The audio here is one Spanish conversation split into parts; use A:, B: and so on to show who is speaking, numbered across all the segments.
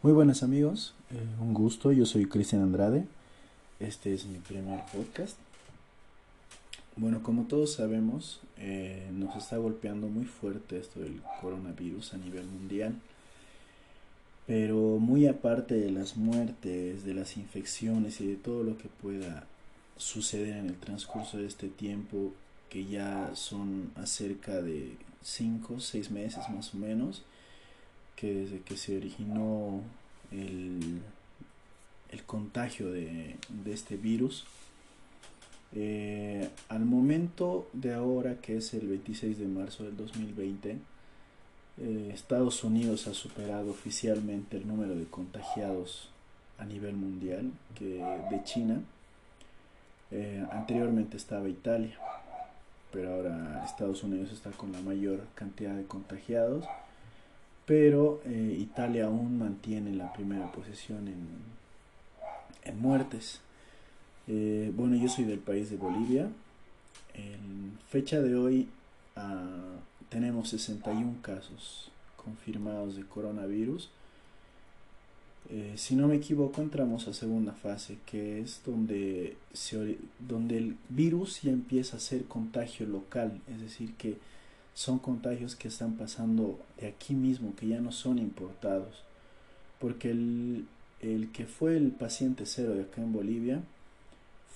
A: Muy buenas amigos, eh, un gusto, yo soy Cristian Andrade, este es mi primer podcast. Bueno, como todos sabemos, eh, nos está golpeando muy fuerte esto del coronavirus a nivel mundial, pero muy aparte de las muertes, de las infecciones y de todo lo que pueda suceder en el transcurso de este tiempo, que ya son acerca de 5 o 6 meses más o menos, que desde que se originó el, el contagio de, de, este virus, eh, al momento de ahora, que es el 26 de marzo del 2020, eh, Estados Unidos ha superado oficialmente el número de contagiados a nivel mundial que de China. Eh, anteriormente estaba Italia, pero ahora Estados Unidos está con la mayor cantidad de contagiados pero eh, Italia aún mantiene la primera posición en, en muertes. Eh, bueno, yo soy del país de Bolivia. En fecha de hoy uh, tenemos 61 casos confirmados de coronavirus. Eh, si no me equivoco, entramos a segunda fase, que es donde, se, donde el virus ya empieza a ser contagio local, es decir, que son contagios que están pasando de aquí mismo, que ya no son importados. Porque el, el que fue el paciente cero de acá en Bolivia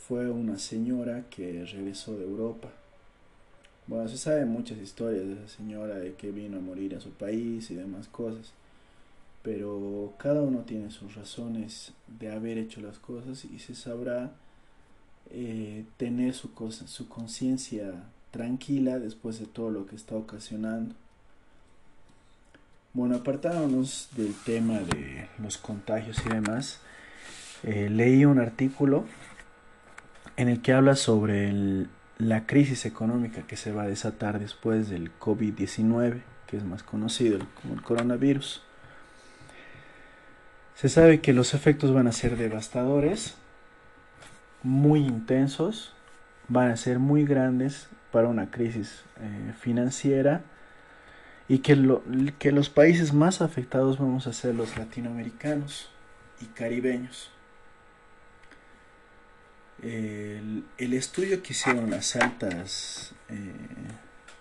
A: fue una señora que regresó de Europa. Bueno, se saben muchas historias de esa señora, de que vino a morir a su país y demás cosas. Pero cada uno tiene sus razones de haber hecho las cosas y se sabrá eh, tener su, su conciencia tranquila después de todo lo que está ocasionando. Bueno, apartándonos del tema de los contagios y demás, eh, leí un artículo en el que habla sobre la crisis económica que se va a desatar después del COVID-19, que es más conocido como el coronavirus. Se sabe que los efectos van a ser devastadores, muy intensos, van a ser muy grandes para una crisis eh, financiera y que, lo, que los países más afectados vamos a ser los latinoamericanos y caribeños. El, estudio que hicieron las altas eh,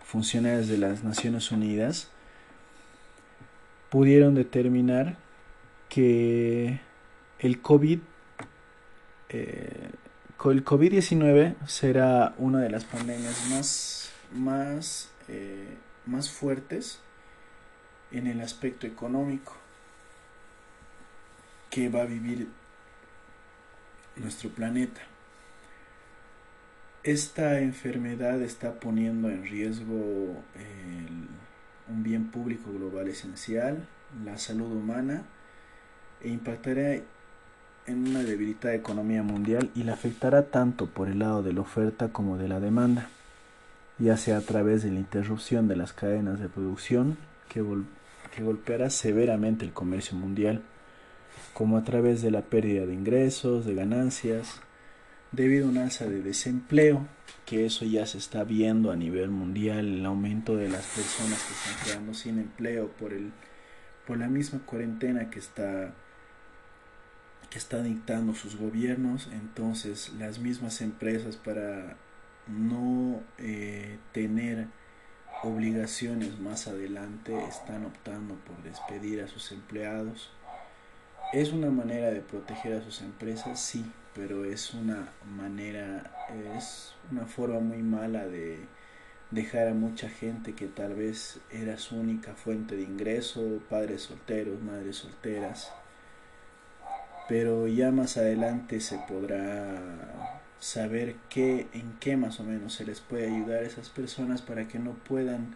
A: funcionarias de las Naciones Unidas pudieron determinar que el COVID eh, el COVID-19 será una de las pandemias más, más, eh, más fuertes en el aspecto económico que va a vivir nuestro planeta. Esta enfermedad está poniendo en riesgo un bien público global esencial, la salud humana, e impactará en una debilitada economía mundial y la afectará tanto por el lado de la oferta como de la demanda, ya sea a través de la interrupción de las cadenas de producción que, golpeará severamente el comercio mundial, como a través de la pérdida de ingresos, de ganancias, debido a un alza de desempleo, que eso ya se está viendo a nivel mundial, el aumento de las personas que están quedando sin empleo por, el, por la misma cuarentena que está que está dictando sus gobiernos, entonces las mismas empresas para no eh, tener obligaciones más adelante están optando por despedir a sus empleados. Es una manera de proteger a sus empresas, sí, pero es una manera, es una forma muy mala de dejar a mucha gente que tal vez era su única fuente de ingreso, padres solteros, madres solteras, pero ya más adelante se podrá saber qué, en qué más o menos se les puede ayudar a esas personas para que no puedan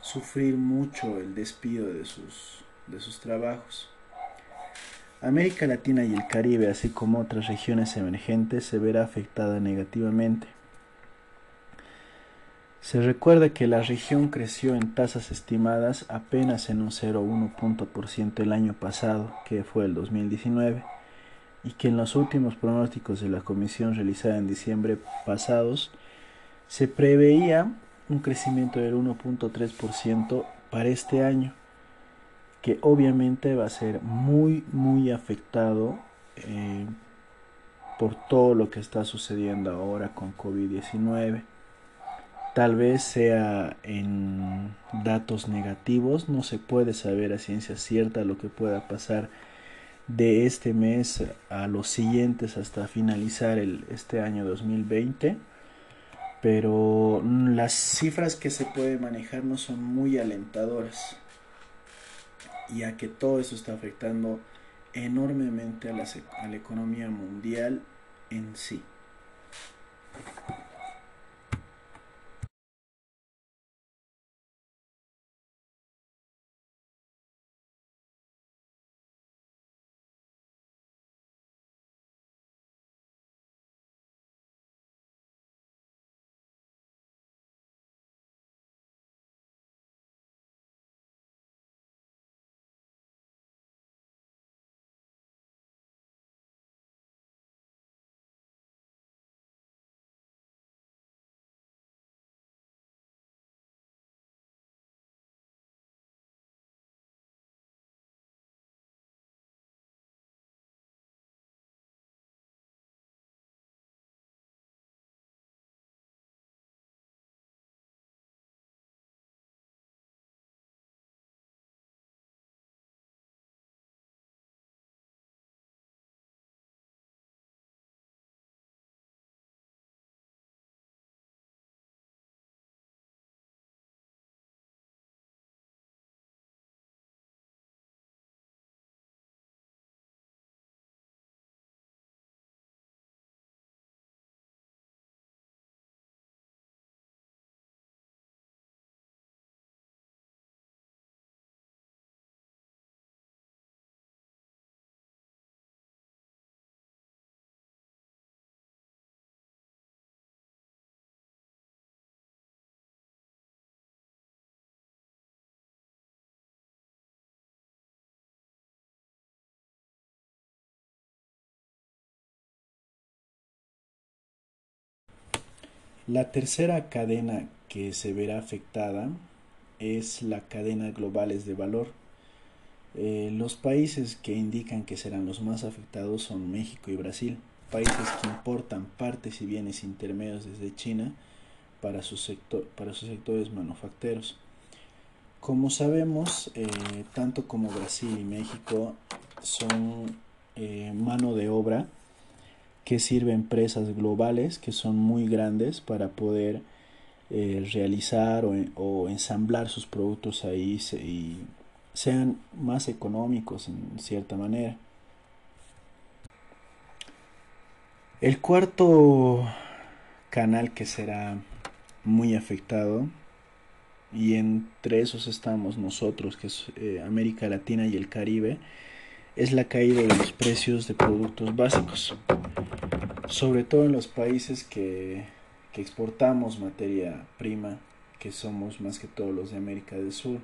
A: sufrir mucho el despido de sus, de sus trabajos. América Latina y el Caribe, así como otras regiones emergentes, se verá afectada negativamente. Se recuerda que la región creció en tasas estimadas apenas en un 0,1 punto por ciento el año pasado, que fue el 2019 y que en los últimos pronósticos de la comisión realizada en diciembre pasados se preveía un crecimiento del 1.3% para este año, que obviamente va a ser muy, muy afectado eh, por todo lo que está sucediendo ahora con COVID-19. Tal vez sea en datos negativos, no se puede saber a ciencia cierta lo que pueda pasar de este mes a los siguientes hasta finalizar el, este año 2020 pero las cifras que se puede manejar no son muy alentadoras ya que todo eso está afectando enormemente a la, a la economía mundial en sí. La tercera cadena que se verá afectada es la cadena globales de valor. Eh, los países que indican que serán los más afectados son México y Brasil, países que importan partes y bienes intermedios desde China para, sus sectores manufactureros. Como sabemos, eh, tanto como Brasil y México son eh, mano de obra que sirve empresas globales que son muy grandes para poder eh, realizar o, ensamblar sus productos ahí y sean más económicos en cierta manera. El cuarto canal que será muy afectado y entre esos estamos nosotros, que es eh, América Latina y el Caribe, es la caída de los precios de productos básicos, sobre todo en los países que, exportamos materia prima, que somos más que todos los de América del Sur.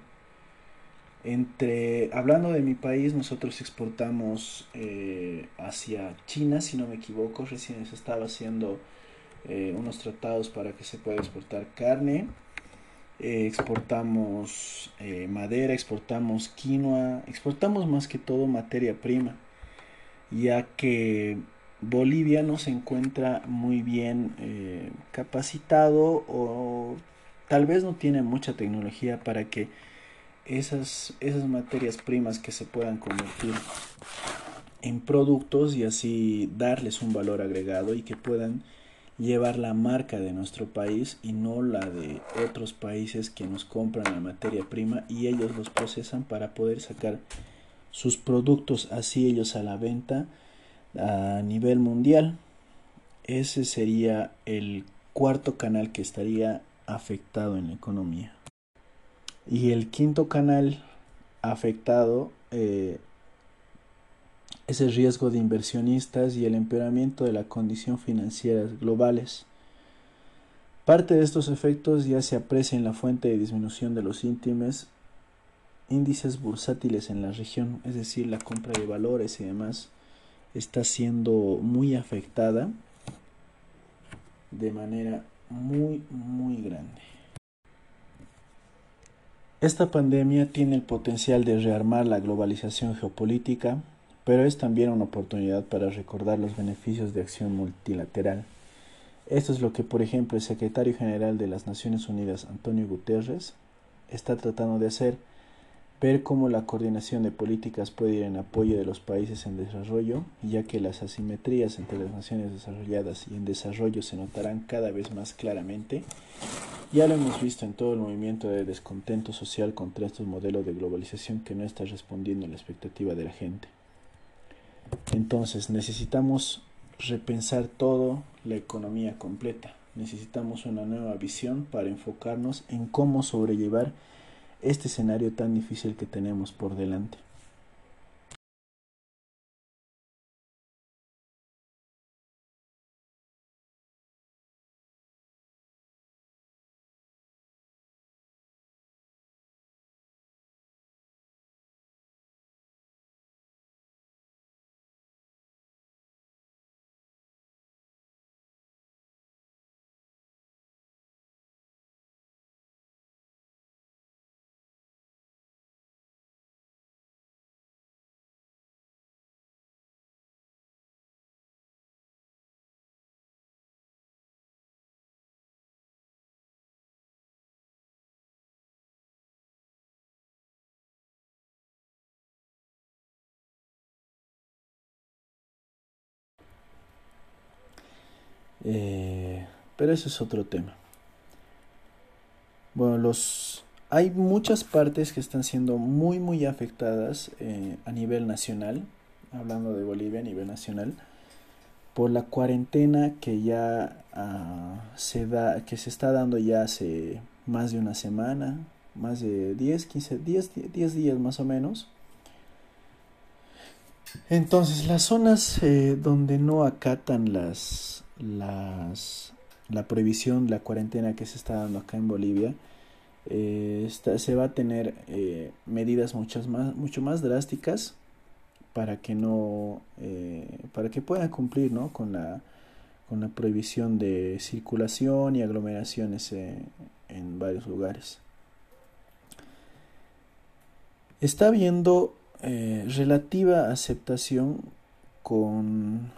A: Entre, hablando de mi país, nosotros exportamos eh, hacia China, si no me equivoco, recién se estaba haciendo eh, unos tratados para que se pueda exportar carne exportamos eh, madera, exportamos quinoa, exportamos más que todo materia prima, ya que Bolivia no se encuentra muy bien eh, capacitado o tal vez no tiene mucha tecnología para que esas, esas materias primas que se puedan convertir en productos y así darles un valor agregado y que puedan llevar la marca de nuestro país y no la de otros países que nos compran la materia prima y ellos los procesan para poder sacar sus productos así ellos a la venta a nivel mundial. Ese sería el cuarto canal que estaría afectado en la economía. Y el quinto canal afectado eh, es el riesgo de inversionistas y el empeoramiento de la condición financiera globales. Parte de estos efectos ya se aprecia en la fuente de disminución de los íntimes índices bursátiles en la región, es decir, la compra de valores y demás está siendo muy afectada de manera muy muy grande. Esta pandemia tiene el potencial de rearmar la globalización geopolítica, pero es también una oportunidad para recordar los beneficios de acción multilateral. Esto es lo que, por ejemplo, el secretario general de las Naciones Unidas, Antonio Guterres, está tratando de hacer ver cómo la coordinación de políticas puede ir en apoyo de los países en desarrollo, ya que las asimetrías entre las naciones desarrolladas y en desarrollo se notarán cada vez más claramente. Ya lo hemos visto en todo el movimiento de descontento social contra estos modelos de globalización que no está respondiendo a la expectativa de la gente. Entonces necesitamos repensar todo la economía completa. Necesitamos una nueva visión para enfocarnos en cómo sobrellevar este escenario tan difícil que tenemos por delante. Eh, pero ese es otro tema. Bueno, los hay muchas partes que están siendo muy muy afectadas eh, a nivel nacional, hablando de Bolivia a nivel nacional, por la cuarentena que ya ah, se da, que se está dando ya hace más de una semana, más de 10, 15, 10, 10 días más o menos. Entonces, las zonas eh, donde no acatan las, las, la prohibición, la cuarentena que se está dando acá en Bolivia, eh, se va a tener eh, medidas muchas más, mucho más drásticas para que no, eh, para que puedan cumplir ¿no? con, la, con la prohibición de circulación y aglomeraciones en varios lugares. Está habiendo relativa aceptación con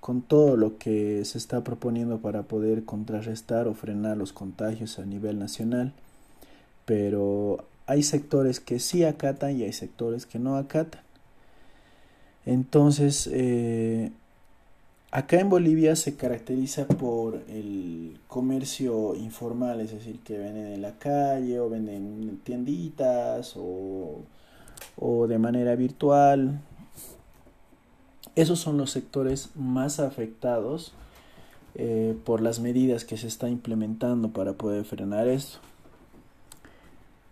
A: con todo lo que se está proponiendo para poder contrarrestar o frenar los contagios a nivel nacional. Pero hay sectores que sí acatan y hay sectores que no acatan. Entonces, eh, acá en Bolivia se caracteriza por el comercio informal, es decir, que venden en la calle o venden en tienditas o, o de manera virtual, esos son los sectores más afectados eh, por las medidas que se está implementando para poder frenar esto.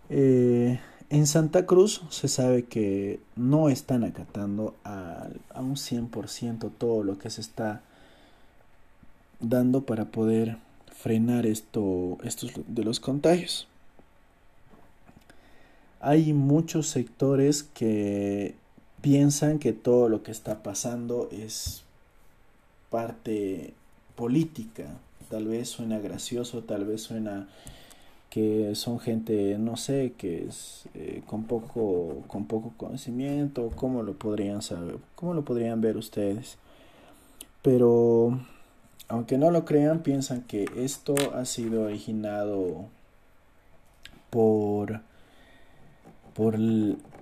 A: Eh, en Santa Cruz se sabe que no están acatando a, a un 100% todo lo que se está dando para poder frenar esto, estos de los contagios. Hay muchos sectores que piensan que todo lo que está pasando es parte política. Tal vez suena gracioso, tal vez suena que son gente, no sé, que es eh, con poco con poco conocimiento, cómo lo podrían saber, cómo lo podrían ver ustedes. Pero aunque no lo crean, piensan que esto ha sido originado por por,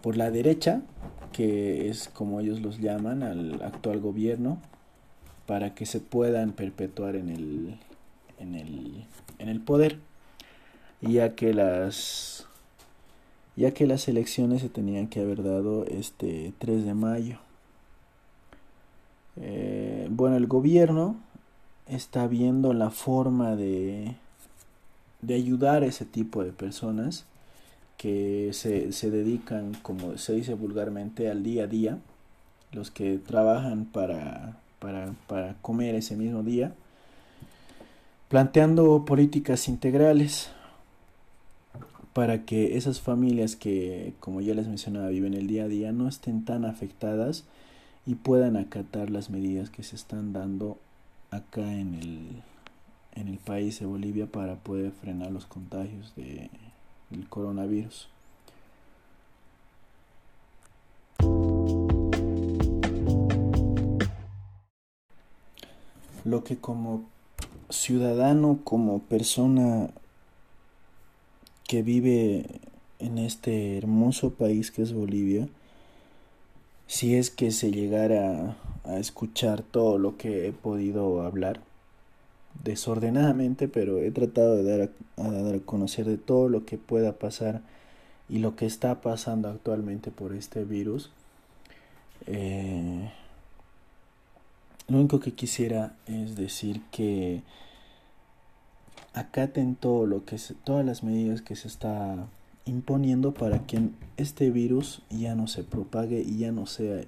A: por la derecha que es como ellos los llaman al actual gobierno, para que se puedan perpetuar en el, en el, en el poder, ya que las ya que las elecciones se tenían que haber dado este 3 de mayo. Eh, bueno, el gobierno está viendo la forma de, de ayudar a ese tipo de personas que se, se dedican, como se dice vulgarmente, al día a día, los que trabajan para, para, para comer ese mismo día, planteando políticas integrales para que esas familias que, como ya les mencionaba, viven el día a día, no estén tan afectadas y puedan acatar las medidas que se están dando acá en el, en el país de Bolivia para poder frenar los contagios de, el coronavirus. Lo que como ciudadano, como persona que vive en este hermoso país que es Bolivia, si es que se llegara a escuchar todo lo que he podido hablar desordenadamente, pero he tratado de dar a, dar a conocer de todo lo que pueda pasar y lo que está pasando actualmente por este virus. Eh, lo único que quisiera es decir que acaten todo lo que todas las medidas que se está imponiendo para que este virus ya no se propague y ya no sea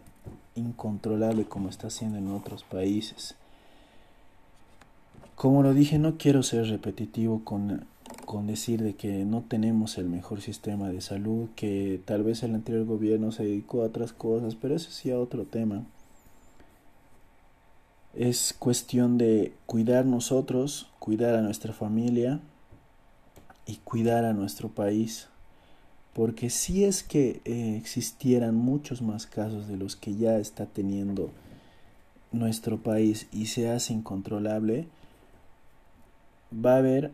A: incontrolable como está haciendo en otros países. Como lo dije, no quiero ser repetitivo con, con decir de que no tenemos el mejor sistema de salud, que tal vez el anterior gobierno se dedicó a otras cosas, pero eso sí a otro tema. Es cuestión de cuidar nosotros, cuidar a nuestra familia y cuidar a nuestro país. Porque si es que eh, existieran muchos más casos de los que ya está teniendo nuestro país y se hace incontrolable, va a haber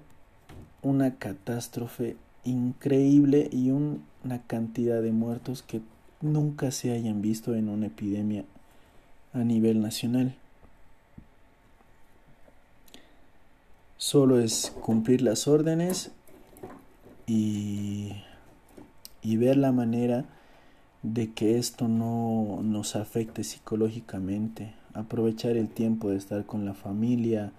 A: una catástrofe increíble y una cantidad de muertos que nunca se hayan visto en una epidemia a nivel nacional. Solo es cumplir las órdenes y, y ver la manera de que esto no nos afecte psicológicamente, aprovechar el tiempo de estar con la familia,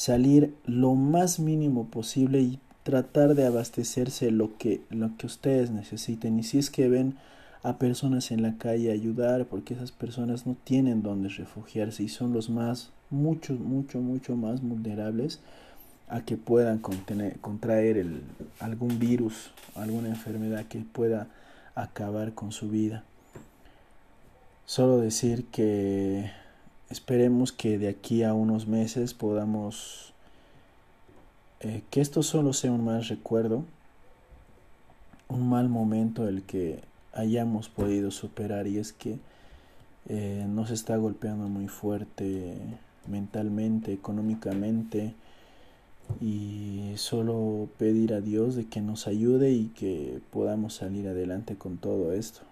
A: salir lo más mínimo posible y tratar de abastecerse lo que, lo que ustedes necesiten. Y si es que ven a personas en la calle ayudar, porque esas personas no tienen donde refugiarse y son los más, mucho, mucho, mucho más vulnerables, a que puedan contraer el, algún virus, alguna enfermedad que pueda acabar con su vida. Solo decir que esperemos que de aquí a unos meses podamos, eh, que esto solo sea un mal recuerdo, un mal momento el que hayamos podido superar y es que eh, nos está golpeando muy fuerte mentalmente, económicamente, y solo pedir a Dios de que nos ayude y que podamos salir adelante con todo esto.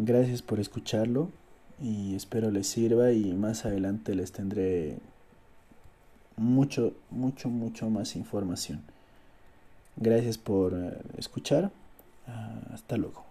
A: Gracias por escucharlo y espero les sirva y más adelante les tendré mucho, mucho, mucho más información. Gracias por eh, escuchar. Ah, hasta luego.